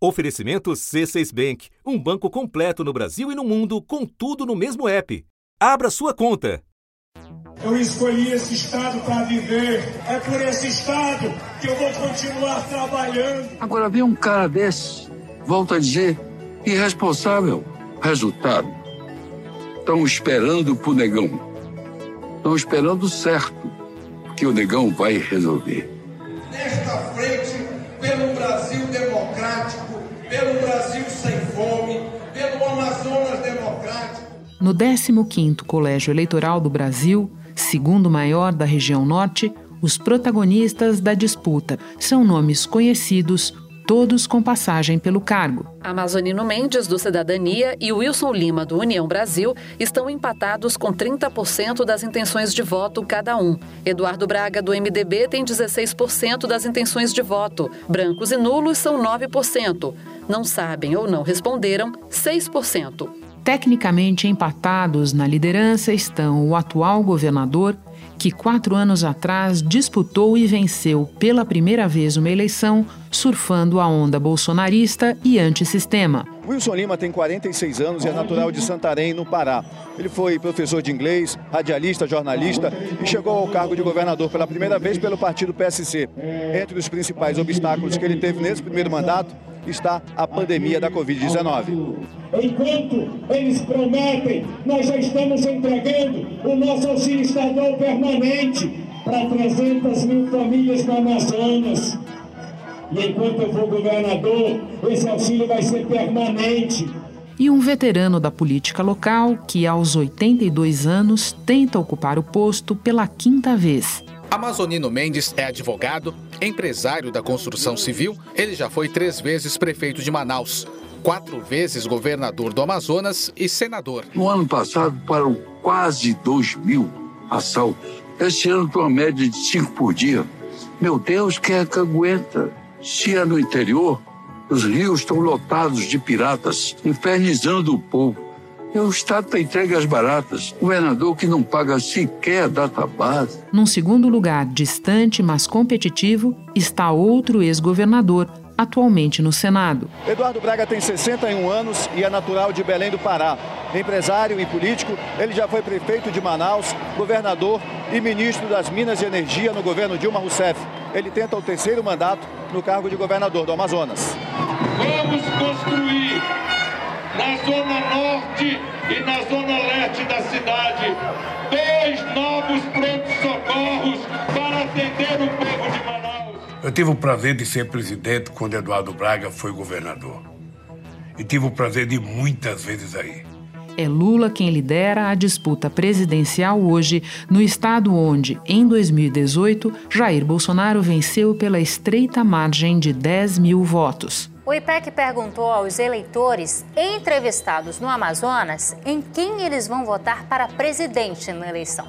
Oferecimento C6 Bank, um banco completo no Brasil e no mundo, com tudo no mesmo app. Abra sua conta. Eu escolhi esse estado para viver. É por esse estado que eu vou continuar trabalhando. Agora vem um cara desse, volta a dizer, irresponsável. Resultado: estão esperando pro negão. Estão esperando certo, que o negão vai resolver. Nesta frente, pelo Brasil democrático, pelo Brasil sem fome, pelo Amazonas democrático. No 15º Colégio Eleitoral do Brasil, segundo maior da região norte, os protagonistas da disputa são nomes conhecidos, todos com passagem pelo cargo. Amazonino Mendes, do Cidadania, e Wilson Lima, do União Brasil, estão empatados com 30% das intenções de voto cada um. Eduardo Braga, do MDB, tem 16% das intenções de voto. Brancos e nulos são 9%. Não sabem ou não responderam, 6%. Tecnicamente empatados na liderança estão o atual governador, que quatro anos atrás disputou e venceu pela primeira vez uma eleição, surfando a onda bolsonarista e antissistema. Wilson Lima tem 46 anos e é natural de Santarém, no Pará. Ele foi professor de inglês, radialista, jornalista e chegou ao cargo de governador pela primeira vez pelo partido PSC. Entre os principais obstáculos que ele teve nesse primeiro mandato está a pandemia da Covid-19. Enquanto eles prometem, nós já estamos entregando o nosso auxílio estadual permanente para 300 mil famílias no Amazonas. E enquanto eu for governador, esse auxílio vai ser permanente. E um veterano da política local que, aos 82 anos, tenta ocupar o posto pela quinta vez. Amazonino Mendes é advogado, empresário da construção civil. Ele já foi três vezes prefeito de Manaus, quatro vezes governador do Amazonas e senador. No ano passado, foram quase 2 mil assaltos. Este ano, tem uma média de cinco por dia. Meu Deus, quem é que aguenta? Se é no interior, os rios estão lotados de piratas, infernizando o povo. E o Estado está entregue às baratas. Governador que não paga sequer a data base. Num segundo lugar, distante, mas competitivo, está outro ex-governador, atualmente no Senado. Eduardo Braga tem 61 anos e é natural de Belém do Pará. Empresário e político, ele já foi prefeito de Manaus, governador e ministro das Minas e Energia no governo Dilma Rousseff. Ele tenta o terceiro mandato no cargo de governador do Amazonas. Vamos construir na zona norte e na zona leste da cidade dois novos prontos-socorros para atender o povo de Manaus. Eu tive o prazer de ser presidente quando Eduardo Braga foi governador. E tive o prazer de ir muitas vezes aí. É Lula quem lidera a disputa presidencial hoje, no estado onde, em 2018, Jair Bolsonaro venceu pela estreita margem de 10 mil votos. O IPEC perguntou aos eleitores entrevistados no Amazonas em quem eles vão votar para presidente na eleição.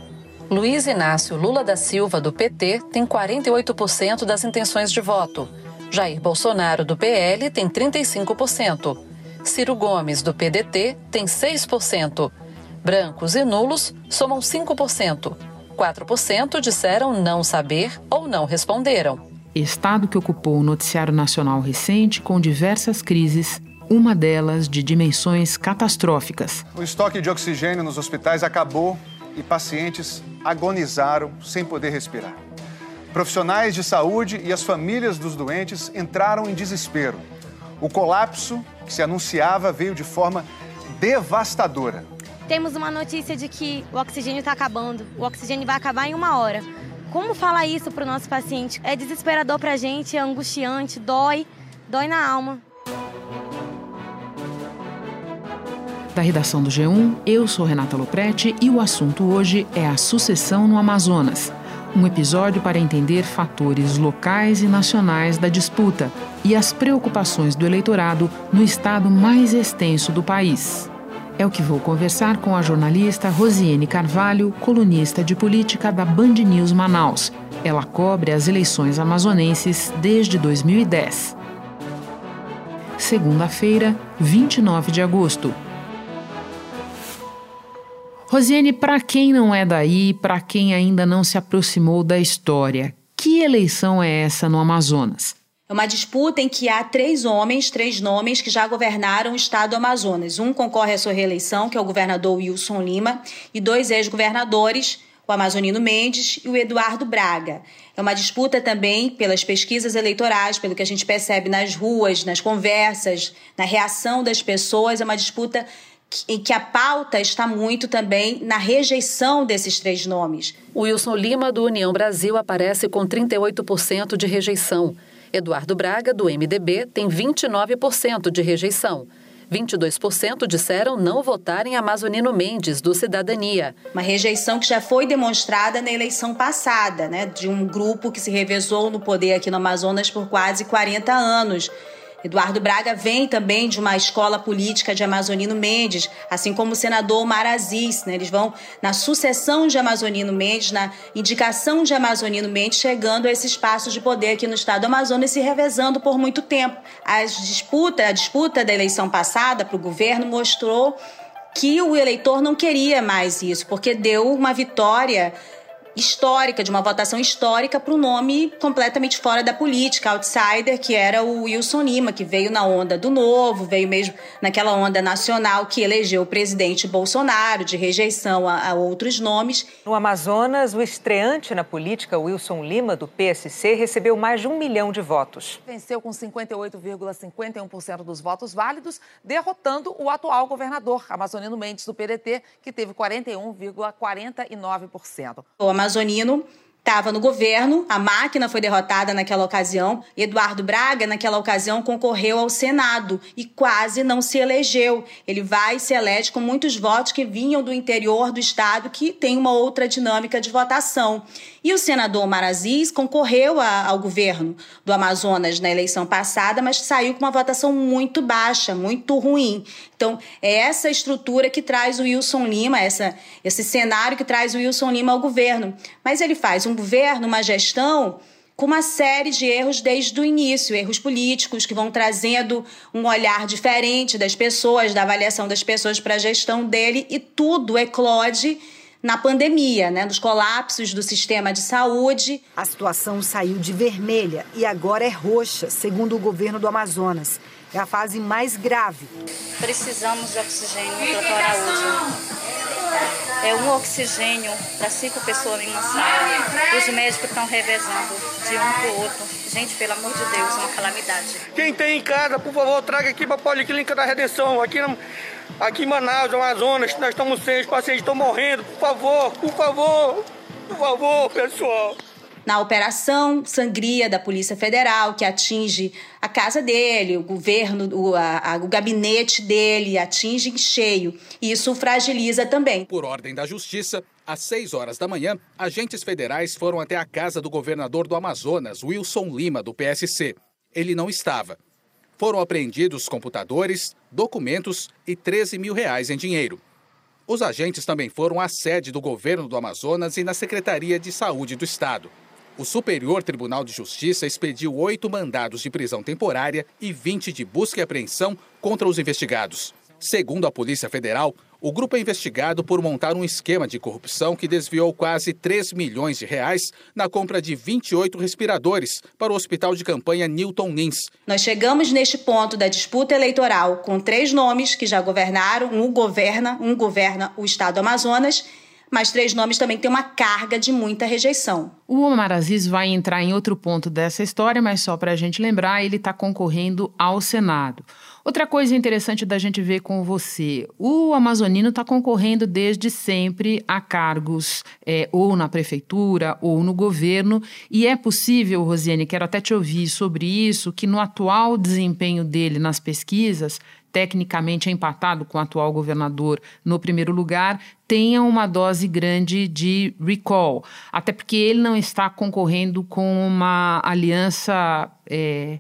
Luiz Inácio Lula da Silva, do PT, tem 48% das intenções de voto. Jair Bolsonaro, do PL, tem 35%. Ciro Gomes, do PDT, tem 6%. Brancos e nulos somam 5%. 4% disseram não saber ou não responderam. Estado que ocupou o noticiário nacional recente com diversas crises, uma delas de dimensões catastróficas. O estoque de oxigênio nos hospitais acabou e pacientes agonizaram sem poder respirar. Profissionais de saúde e as famílias dos doentes entraram em desespero. O colapso que se anunciava veio de forma devastadora. Temos uma notícia de que o oxigênio está acabando. O oxigênio vai acabar em uma hora. Como falar isso para o nosso paciente? É desesperador para a gente, é angustiante, dói, dói na alma. Da redação do G1, eu sou Renata Loprete e o assunto hoje é a sucessão no Amazonas. Um episódio para entender fatores locais e nacionais da disputa e as preocupações do eleitorado no estado mais extenso do país. É o que vou conversar com a jornalista Rosiane Carvalho, colunista de política da Band News Manaus. Ela cobre as eleições amazonenses desde 2010. Segunda-feira, 29 de agosto. Rosiane, para quem não é daí, para quem ainda não se aproximou da história, que eleição é essa no Amazonas? É uma disputa em que há três homens, três nomes que já governaram o estado do Amazonas. Um concorre à sua reeleição, que é o governador Wilson Lima, e dois ex-governadores, o Amazonino Mendes e o Eduardo Braga. É uma disputa também pelas pesquisas eleitorais, pelo que a gente percebe nas ruas, nas conversas, na reação das pessoas, é uma disputa em que a pauta está muito também na rejeição desses três nomes. O Wilson Lima, do União Brasil, aparece com 38% de rejeição. Eduardo Braga, do MDB, tem 29% de rejeição. 22% disseram não votar em Amazonino Mendes, do Cidadania. Uma rejeição que já foi demonstrada na eleição passada, né, de um grupo que se revezou no poder aqui no Amazonas por quase 40 anos. Eduardo Braga vem também de uma escola política de Amazonino Mendes, assim como o senador Marazis. Né? Eles vão na sucessão de Amazonino Mendes, na indicação de Amazonino Mendes, chegando a esse espaço de poder aqui no estado do Amazonas e se revezando por muito tempo. As disputa, a disputa da eleição passada para o governo mostrou que o eleitor não queria mais isso, porque deu uma vitória histórica, de uma votação histórica para um nome completamente fora da política, outsider, que era o Wilson Lima, que veio na onda do novo, veio mesmo naquela onda nacional que elegeu o presidente Bolsonaro, de rejeição a, a outros nomes. No Amazonas, o estreante na política, Wilson Lima, do PSC, recebeu mais de um milhão de votos. Venceu com 58,51% dos votos válidos, derrotando o atual governador, Amazonino Mendes, do PDT, que teve 41,49%. Amazonino estava no governo, a máquina foi derrotada naquela ocasião. Eduardo Braga, naquela ocasião, concorreu ao Senado e quase não se elegeu. Ele vai e se elege com muitos votos que vinham do interior do estado, que tem uma outra dinâmica de votação. E o senador Marazis concorreu a, ao governo do Amazonas na eleição passada, mas saiu com uma votação muito baixa, muito ruim. Então, é essa estrutura que traz o Wilson Lima, essa, esse cenário que traz o Wilson Lima ao governo. Mas ele faz um governo, uma gestão com uma série de erros desde o início, erros políticos que vão trazendo um olhar diferente das pessoas, da avaliação das pessoas para a gestão dele e tudo eclode na pandemia, né, nos colapsos do sistema de saúde. A situação saiu de vermelha e agora é roxa, segundo o governo do Amazonas. É a fase mais grave. Precisamos de oxigênio, doutor Araújo é um oxigênio para cinco pessoas em uma sala. Os médicos estão revezando de um para o outro. Gente, pelo amor de Deus, uma calamidade. Quem tem em casa, por favor, traga aqui para a Policlínica da Redenção. Aqui, aqui em Manaus, Amazonas, nós estamos sem, os pacientes estão morrendo. Por favor, por favor, por favor, pessoal na operação Sangria da Polícia Federal, que atinge a casa dele, o governo, o, a, o gabinete dele, atinge em cheio. E isso fragiliza também. Por ordem da Justiça, às 6 horas da manhã, agentes federais foram até a casa do governador do Amazonas, Wilson Lima, do PSC. Ele não estava. Foram apreendidos computadores, documentos e 13 mil reais em dinheiro. Os agentes também foram à sede do governo do Amazonas e na Secretaria de Saúde do Estado. O Superior Tribunal de Justiça expediu oito mandados de prisão temporária e 20 de busca e apreensão contra os investigados. Segundo a Polícia Federal, o grupo é investigado por montar um esquema de corrupção que desviou quase 3 milhões de reais na compra de 28 respiradores para o hospital de campanha Newton Nins. Nós chegamos neste ponto da disputa eleitoral com três nomes que já governaram, um governa, um governa o estado do Amazonas mas Três Nomes também tem uma carga de muita rejeição. O Omar Aziz vai entrar em outro ponto dessa história, mas só para a gente lembrar, ele está concorrendo ao Senado. Outra coisa interessante da gente ver com você: o Amazonino está concorrendo desde sempre a cargos é, ou na prefeitura ou no governo, e é possível, Rosiane, quero até te ouvir sobre isso, que no atual desempenho dele nas pesquisas, tecnicamente é empatado com o atual governador no primeiro lugar, tenha uma dose grande de recall. Até porque ele não está concorrendo com uma aliança é,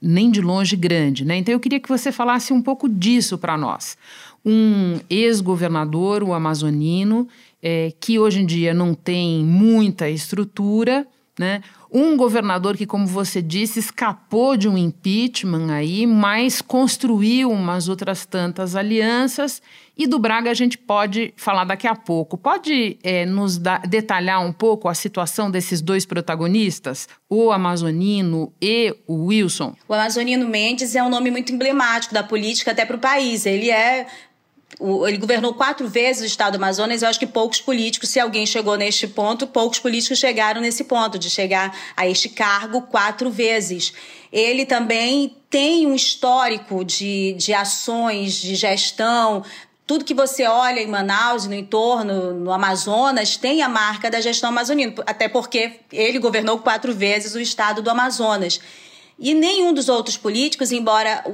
nem de longe grande. Né? Então eu queria que você falasse um pouco disso para nós. Um ex-governador, o amazonino, é, que hoje em dia não tem muita estrutura né? Um governador que, como você disse, escapou de um impeachment aí, mas construiu umas outras tantas alianças. E do Braga a gente pode falar daqui a pouco. Pode é, nos detalhar um pouco a situação desses dois protagonistas, o Amazonino e o Wilson? O Amazonino Mendes é um nome muito emblemático da política até para o país. Ele é ele governou quatro vezes o estado do Amazonas. Eu acho que poucos políticos, se alguém chegou neste ponto, poucos políticos chegaram nesse ponto de chegar a este cargo quatro vezes. Ele também tem um histórico de, de ações, de gestão. Tudo que você olha em Manaus e no entorno, no Amazonas, tem a marca da gestão amazonina, até porque ele governou quatro vezes o estado do Amazonas. E nenhum dos outros políticos, embora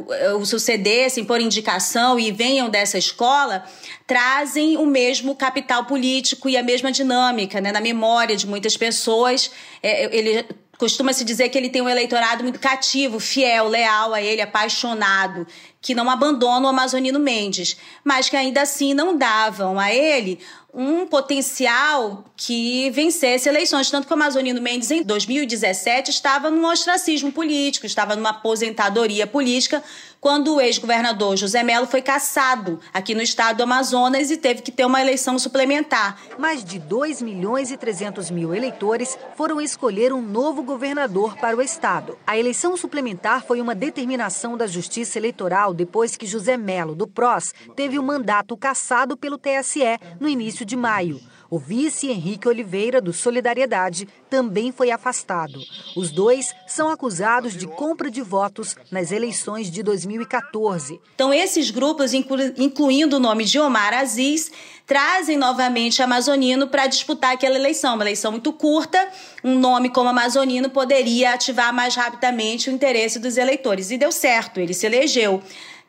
o sucedessem por indicação e venham dessa escola, trazem o mesmo capital político e a mesma dinâmica, né? Na memória de muitas pessoas, é, ele costuma-se dizer que ele tem um eleitorado muito cativo, fiel, leal a ele, apaixonado, que não abandona o Amazonino Mendes, mas que ainda assim não davam a ele um potencial que vencesse eleições. Tanto que o Amazonino Mendes, em 2017, estava num ostracismo político, estava numa aposentadoria política, quando o ex-governador José Melo foi caçado aqui no estado do Amazonas e teve que ter uma eleição suplementar. Mais de 2 milhões e 300 mil eleitores foram escolher um novo governador para o estado. A eleição suplementar foi uma determinação da Justiça Eleitoral depois que José Melo, do PROS, teve o mandato cassado pelo TSE no início de maio. O vice Henrique Oliveira, do Solidariedade, também foi afastado. Os dois são acusados de compra de votos nas eleições de 2014. Então, esses grupos, incluindo o nome de Omar Aziz, trazem novamente Amazonino para disputar aquela eleição. Uma eleição muito curta, um nome como Amazonino poderia ativar mais rapidamente o interesse dos eleitores. E deu certo, ele se elegeu.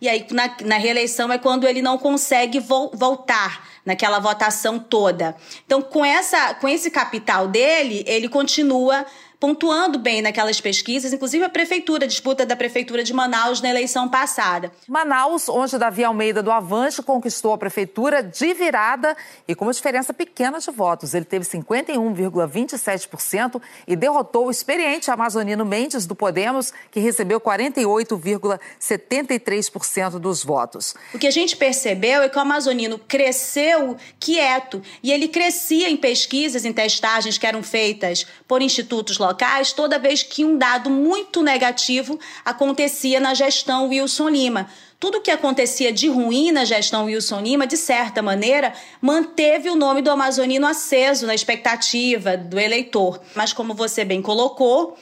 E aí, na, na reeleição, é quando ele não consegue vo voltar naquela votação toda. Então, com, essa, com esse capital dele, ele continua pontuando bem naquelas pesquisas, inclusive a prefeitura, a disputa da prefeitura de Manaus na eleição passada. Manaus, onde Davi Almeida do Avante conquistou a prefeitura de virada e com uma diferença pequena de votos. Ele teve 51,27% e derrotou o experiente amazonino Mendes do Podemos, que recebeu 48,73% dos votos. O que a gente percebeu é que o amazonino cresceu quieto e ele crescia em pesquisas, em testagens que eram feitas por institutos locais toda vez que um dado muito negativo acontecia na gestão Wilson Lima. Tudo que acontecia de ruim na gestão Wilson Lima, de certa maneira, manteve o nome do amazonino aceso na expectativa do eleitor. Mas, como você bem colocou,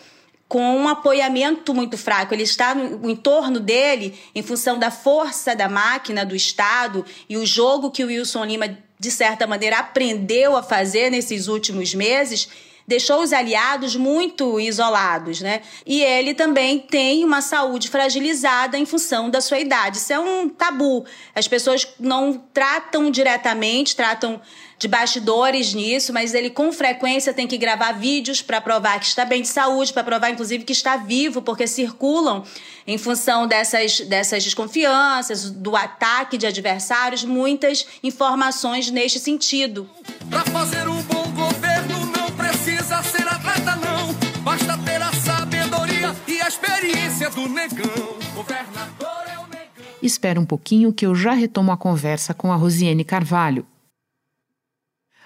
com um apoiamento muito fraco. Ele está no entorno dele, em função da força da máquina do Estado e o jogo que o Wilson Lima, de certa maneira, aprendeu a fazer nesses últimos meses deixou os aliados muito isolados, né? E ele também tem uma saúde fragilizada em função da sua idade. Isso é um tabu. As pessoas não tratam diretamente, tratam de bastidores nisso, mas ele com frequência tem que gravar vídeos para provar que está bem de saúde, para provar inclusive que está vivo, porque circulam em função dessas, dessas desconfianças, do ataque de adversários, muitas informações neste sentido. Para fazer um negão. Governador é o negão. Espera um pouquinho que eu já retomo a conversa com a Rosiane Carvalho.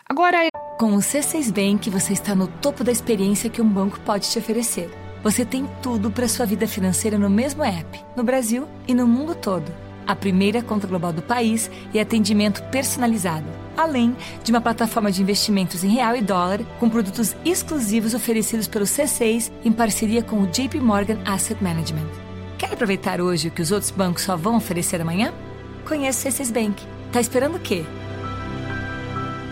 Agora. Com o C6 Bank, você está no topo da experiência que um banco pode te oferecer. Você tem tudo para sua vida financeira no mesmo app, no Brasil e no mundo todo. A primeira conta global do país e atendimento personalizado além de uma plataforma de investimentos em real e dólar com produtos exclusivos oferecidos pelo C6 em parceria com o JP Morgan Asset Management. Quer aproveitar hoje o que os outros bancos só vão oferecer amanhã? Conheça o C6 Bank. Tá esperando o quê?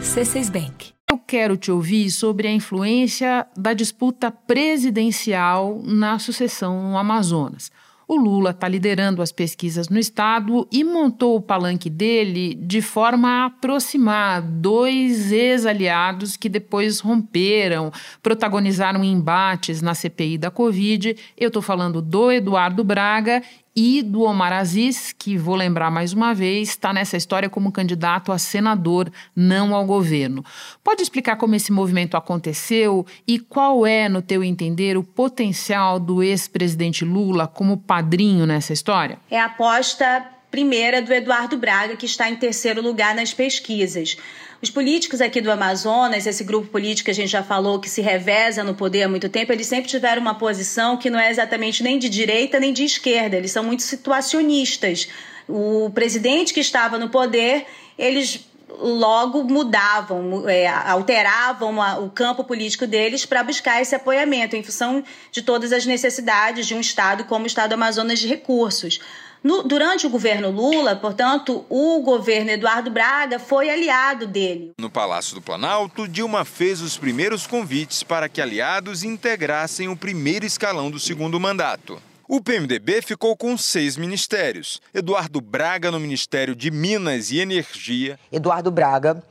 C6 Bank. Eu quero te ouvir sobre a influência da disputa presidencial na sucessão no Amazonas. O Lula está liderando as pesquisas no estado e montou o palanque dele de forma a aproximar dois ex-aliados que depois romperam, protagonizaram embates na CPI da Covid. Eu estou falando do Eduardo Braga e do Omar Aziz, que vou lembrar mais uma vez, está nessa história como candidato a senador, não ao governo. Pode explicar como esse movimento aconteceu e qual é, no teu entender, o potencial do ex-presidente Lula como padrinho nessa história? É a aposta primeira do Eduardo Braga, que está em terceiro lugar nas pesquisas. Os políticos aqui do Amazonas, esse grupo político que a gente já falou que se reveza no poder há muito tempo, eles sempre tiveram uma posição que não é exatamente nem de direita nem de esquerda, eles são muito situacionistas. O presidente que estava no poder, eles logo mudavam, é, alteravam a, o campo político deles para buscar esse apoiamento em função de todas as necessidades de um Estado como o Estado do Amazonas de recursos. No, durante o governo Lula, portanto, o governo Eduardo Braga foi aliado dele. No Palácio do Planalto, Dilma fez os primeiros convites para que aliados integrassem o primeiro escalão do segundo mandato. O PMDB ficou com seis ministérios. Eduardo Braga no Ministério de Minas e Energia. Eduardo Braga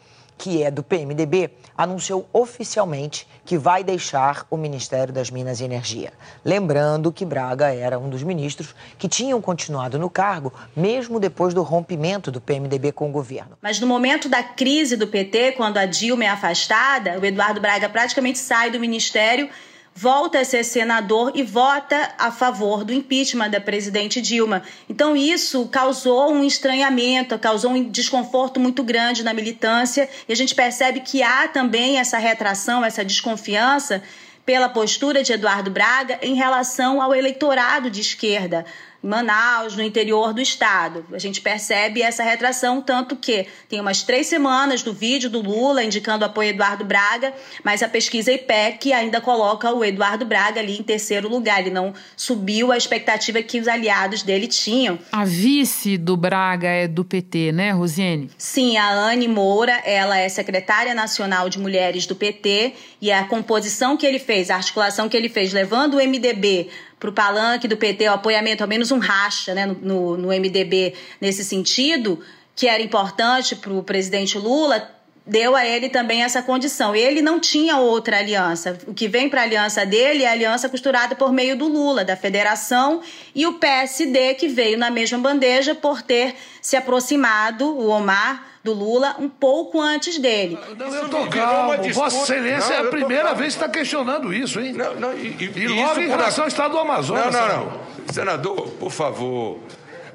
que é do PMDB, anunciou oficialmente que vai deixar o Ministério das Minas e Energia. Lembrando que Braga era um dos ministros que tinham continuado no cargo, mesmo depois do rompimento do PMDB com o governo. Mas no momento da crise do PT, quando a Dilma é afastada, o Eduardo Braga praticamente sai do ministério volta a ser senador e vota a favor do impeachment da presidente Dilma. Então, isso causou um estranhamento, causou um desconforto muito grande na militância, e a gente percebe que há também essa retração, essa desconfiança pela postura de Eduardo Braga em relação ao eleitorado de esquerda. Manaus, no interior do estado. A gente percebe essa retração, tanto que tem umas três semanas do vídeo do Lula indicando apoio a Eduardo Braga, mas a pesquisa IPEC ainda coloca o Eduardo Braga ali em terceiro lugar. Ele não subiu a expectativa que os aliados dele tinham. A vice do Braga é do PT, né, Rosiane? Sim, a Anne Moura, ela é secretária nacional de mulheres do PT e a composição que ele fez, a articulação que ele fez, levando o MDB para o palanque do PT, o apoiamento, ao menos um racha né, no, no, MDB nesse sentido, que era importante para o presidente Lula, deu a ele também essa condição. Ele não tinha outra aliança. O que vem para a aliança dele é a aliança costurada por meio do Lula, da federação, e o PSD, que veio na mesma bandeja por ter se aproximado, o Omar, do Lula um pouco antes dele. Não, eu tô calmo. Vossa Excelência não, é a primeira vez que está questionando isso, hein? Não, não, e, e, e logo em relação ao Estado do Amazonas. Não, não, não. Senador, por favor.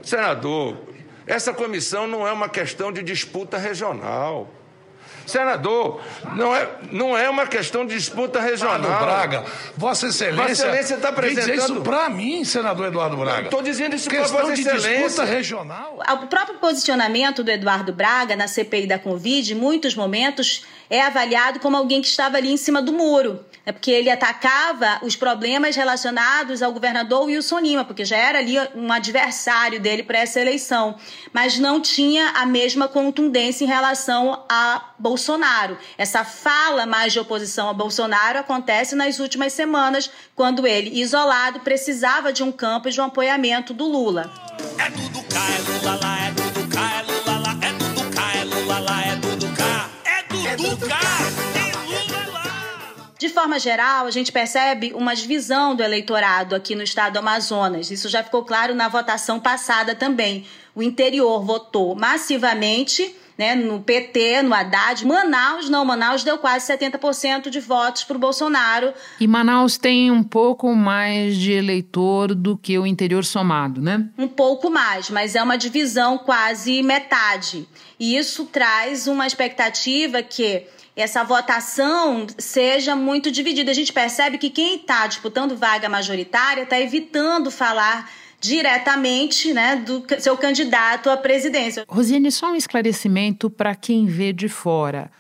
Senador, essa comissão não é uma questão de disputa regional. Senador, não é, não é uma questão de disputa regional. Eduardo Braga, Vossa Excelência. Vossa Excelência está apresentando. dizer isso para mim, senador Eduardo Braga. Estou dizendo isso para Vossa de Excelência. disputa regional. O próprio posicionamento do Eduardo Braga na CPI da Covid, em muitos momentos, é avaliado como alguém que estava ali em cima do muro. É porque ele atacava os problemas relacionados ao governador Wilson Lima, porque já era ali um adversário dele para essa eleição, mas não tinha a mesma contundência em relação a Bolsonaro. Essa fala mais de oposição a Bolsonaro acontece nas últimas semanas, quando ele, isolado, precisava de um campo e de um apoiamento do Lula. É tudo cá, é Lula lá, é tudo cá, é Lula lá, é tudo cá, é Lula lá, é tudo cá, é tudo cá. De forma geral, a gente percebe uma divisão do eleitorado aqui no estado do Amazonas. Isso já ficou claro na votação passada também. O interior votou massivamente né, no PT, no Haddad. Manaus, não, Manaus deu quase 70% de votos para o Bolsonaro. E Manaus tem um pouco mais de eleitor do que o interior somado, né? Um pouco mais, mas é uma divisão quase metade. E isso traz uma expectativa que essa votação seja muito dividida. A gente percebe que quem está disputando vaga majoritária está evitando falar diretamente né, do seu candidato à presidência. Rosiane, só um esclarecimento para quem vê de fora.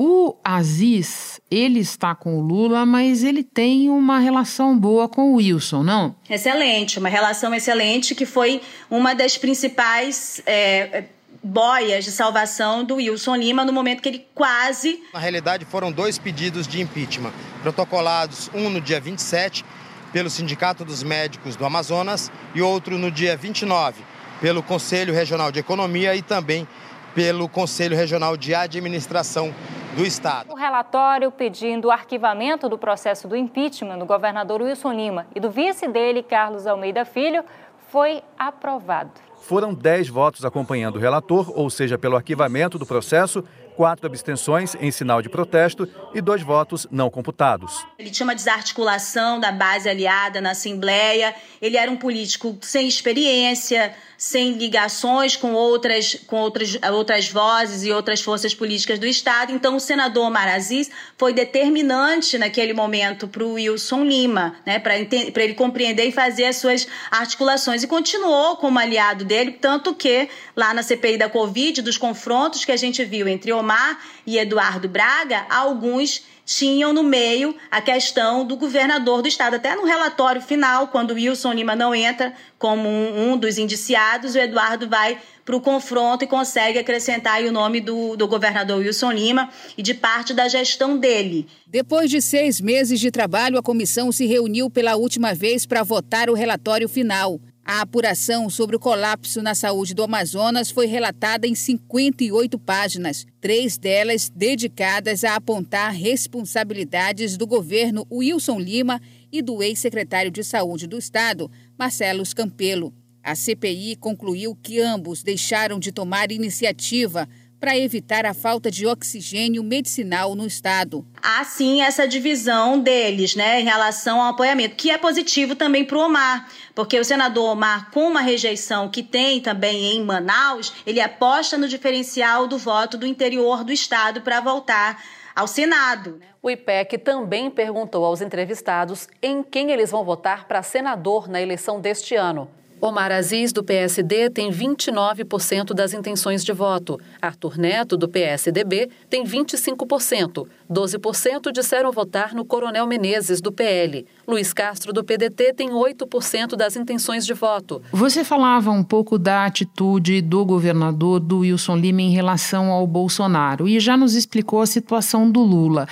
O Aziz, ele está com o Lula, mas ele tem uma relação boa com o Wilson, não? Excelente, uma relação excelente que foi uma das principais é, boias de salvação do Wilson Lima no momento que ele quase. Na realidade, foram dois pedidos de impeachment protocolados, um no dia 27 pelo Sindicato dos Médicos do Amazonas e outro no dia 29 pelo Conselho Regional de Economia e também pelo Conselho Regional de Administração do Estado. O relatório pedindo o arquivamento do processo do impeachment do governador Wilson Lima e do vice dele, Carlos Almeida Filho, foi aprovado. Foram 10 votos acompanhando o relator, ou seja, pelo arquivamento do processo, quatro abstenções em sinal de protesto e dois votos não computados. Ele tinha uma desarticulação da base aliada na Assembleia, ele era um político sem experiência, sem ligações com outras, com outras, outras vozes e outras forças políticas do Estado. Então, o senador Omar Aziz foi determinante naquele momento para o Wilson Lima, né, para ele compreender e fazer as suas articulações. E continuou como aliado dele, tanto que lá na CPI da Covid, dos confrontos que a gente viu entre Omar e Eduardo Braga, alguns tinham no meio a questão do governador do estado. Até no relatório final, quando Wilson Lima não entra como um, um dos indiciados, o Eduardo vai para o confronto e consegue acrescentar o nome do, do governador Wilson Lima e de parte da gestão dele. Depois de seis meses de trabalho, a comissão se reuniu pela última vez para votar o relatório final. A apuração sobre o colapso na saúde do Amazonas foi relatada em 58 páginas, três delas dedicadas a apontar responsabilidades do governo Wilson Lima e do ex-secretário de Saúde do Estado, Marcelo Campelo. A CPI concluiu que ambos deixaram de tomar iniciativa para evitar a falta de oxigênio medicinal no estado. Há sim essa divisão deles, né, em relação ao apoiamento, que é positivo também para o Omar, porque o senador Omar, com uma rejeição que tem também em Manaus, ele aposta no diferencial do voto do interior do estado para voltar ao Senado. O IPEC também perguntou aos entrevistados em quem eles vão votar para senador na eleição deste ano. Omar Aziz, do PSD, tem 29% das intenções de voto. Arthur Neto, do PSDB, tem 25%. 12% disseram votar no Coronel Menezes, do PL. Luiz Castro, do PDT, tem 8% das intenções de voto. Você falava um pouco da atitude do governador do Wilson Lima em relação ao Bolsonaro e já nos explicou a situação do Lula.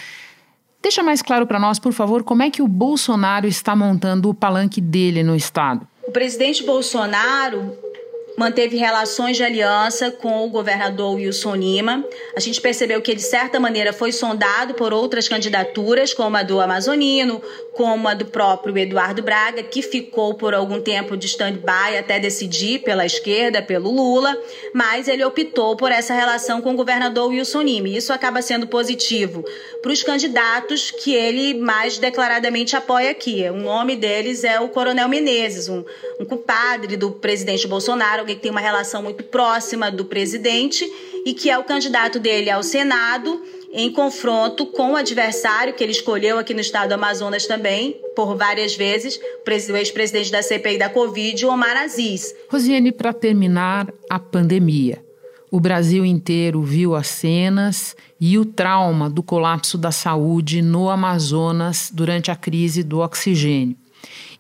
Deixa mais claro para nós, por favor, como é que o Bolsonaro está montando o palanque dele no Estado. O presidente Bolsonaro manteve relações de aliança com o governador Wilson Lima. A gente percebeu que, de certa maneira, foi sondado por outras candidaturas, como a do Amazonino, como a do próprio Eduardo Braga, que ficou por algum tempo de stand-by até decidir pela esquerda, pelo Lula, mas ele optou por essa relação com o governador Wilson Lima. Isso acaba sendo positivo para os candidatos que ele mais declaradamente apoia aqui. O nome deles é o Coronel Menezes, um, um compadre do presidente Bolsonaro, que tem uma relação muito próxima do presidente e que é o candidato dele ao Senado em confronto com o adversário que ele escolheu aqui no estado do Amazonas também, por várias vezes, o ex-presidente da CPI da Covid, Omar Aziz. Rosiane, para terminar, a pandemia. O Brasil inteiro viu as cenas e o trauma do colapso da saúde no Amazonas durante a crise do oxigênio.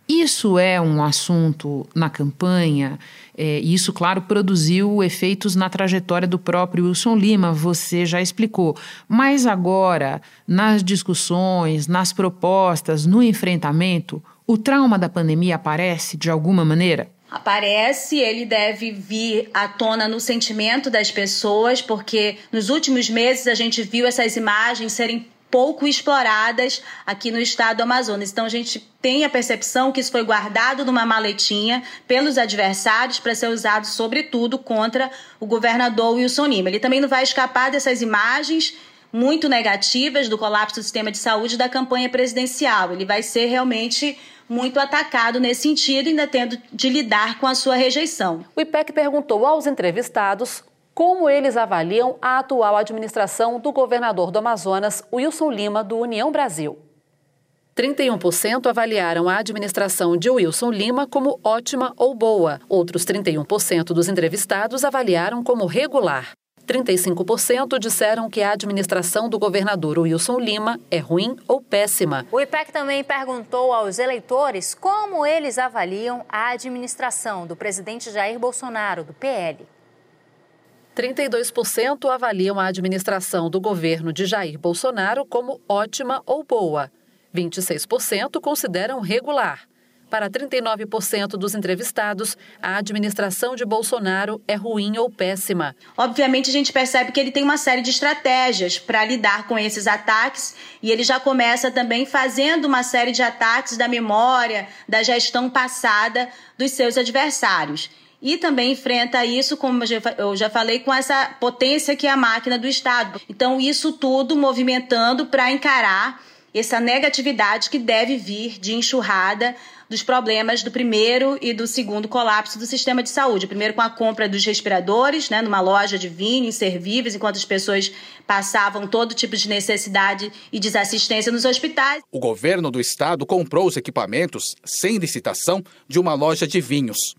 Isso é um assunto na campanha, é, isso, claro, produziu efeitos na trajetória do próprio Wilson Lima, você já explicou. Mas agora, nas discussões, nas propostas, no enfrentamento, o trauma da pandemia aparece de alguma maneira? Aparece, ele deve vir à tona no sentimento das pessoas, porque nos últimos meses a gente viu essas imagens serem pouco exploradas aqui no estado do Amazonas. Então a gente tem a percepção que isso foi guardado numa maletinha pelos adversários para ser usado sobretudo contra o governador Wilson Lima. Ele também não vai escapar dessas imagens muito negativas do colapso do sistema de saúde da campanha presidencial. Ele vai ser realmente muito atacado nesse sentido, ainda tendo de lidar com a sua rejeição. O IPEC perguntou aos entrevistados como eles avaliam a atual administração do governador do Amazonas, Wilson Lima, do União Brasil. 31% avaliaram a administração de Wilson Lima como ótima ou boa. Outros 31% dos entrevistados avaliaram como regular. 35% disseram que a administração do governador Wilson Lima é ruim ou péssima. O IPEC também perguntou aos eleitores como eles avaliam a administração do presidente Jair Bolsonaro, do PL. 32% avaliam a administração do governo de Jair Bolsonaro como ótima ou boa. 26% consideram regular. Para 39% dos entrevistados, a administração de Bolsonaro é ruim ou péssima. Obviamente, a gente percebe que ele tem uma série de estratégias para lidar com esses ataques e ele já começa também fazendo uma série de ataques da memória, da gestão passada dos seus adversários. E também enfrenta isso, como eu já falei, com essa potência que é a máquina do Estado. Então, isso tudo movimentando para encarar essa negatividade que deve vir de enxurrada dos problemas do primeiro e do segundo colapso do sistema de saúde. Primeiro com a compra dos respiradores, né, numa loja de vinho inservíveis, enquanto as pessoas passavam todo tipo de necessidade e desassistência nos hospitais. O governo do estado comprou os equipamentos, sem licitação, de uma loja de vinhos.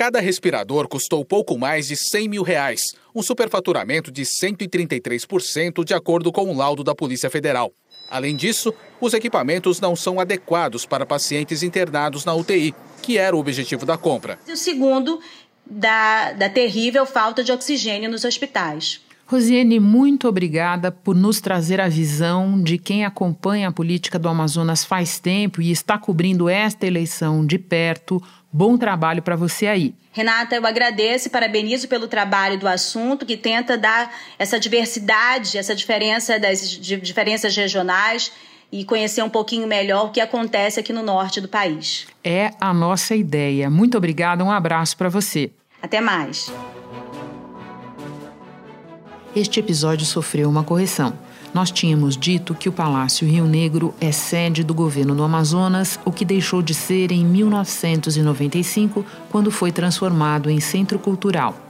Cada respirador custou pouco mais de 100 mil reais, um superfaturamento de 133%, de acordo com o um laudo da Polícia Federal. Além disso, os equipamentos não são adequados para pacientes internados na UTI, que era o objetivo da compra. E o segundo, da, da terrível falta de oxigênio nos hospitais. Rosiane, muito obrigada por nos trazer a visão de quem acompanha a política do Amazonas faz tempo e está cobrindo esta eleição de perto. Bom trabalho para você aí. Renata, eu agradeço e parabenizo pelo trabalho do assunto que tenta dar essa diversidade, essa diferença das diferenças regionais e conhecer um pouquinho melhor o que acontece aqui no norte do país. É a nossa ideia. Muito obrigada, um abraço para você. Até mais. Este episódio sofreu uma correção. Nós tínhamos dito que o Palácio Rio Negro é sede do governo do Amazonas, o que deixou de ser em 1995, quando foi transformado em centro cultural.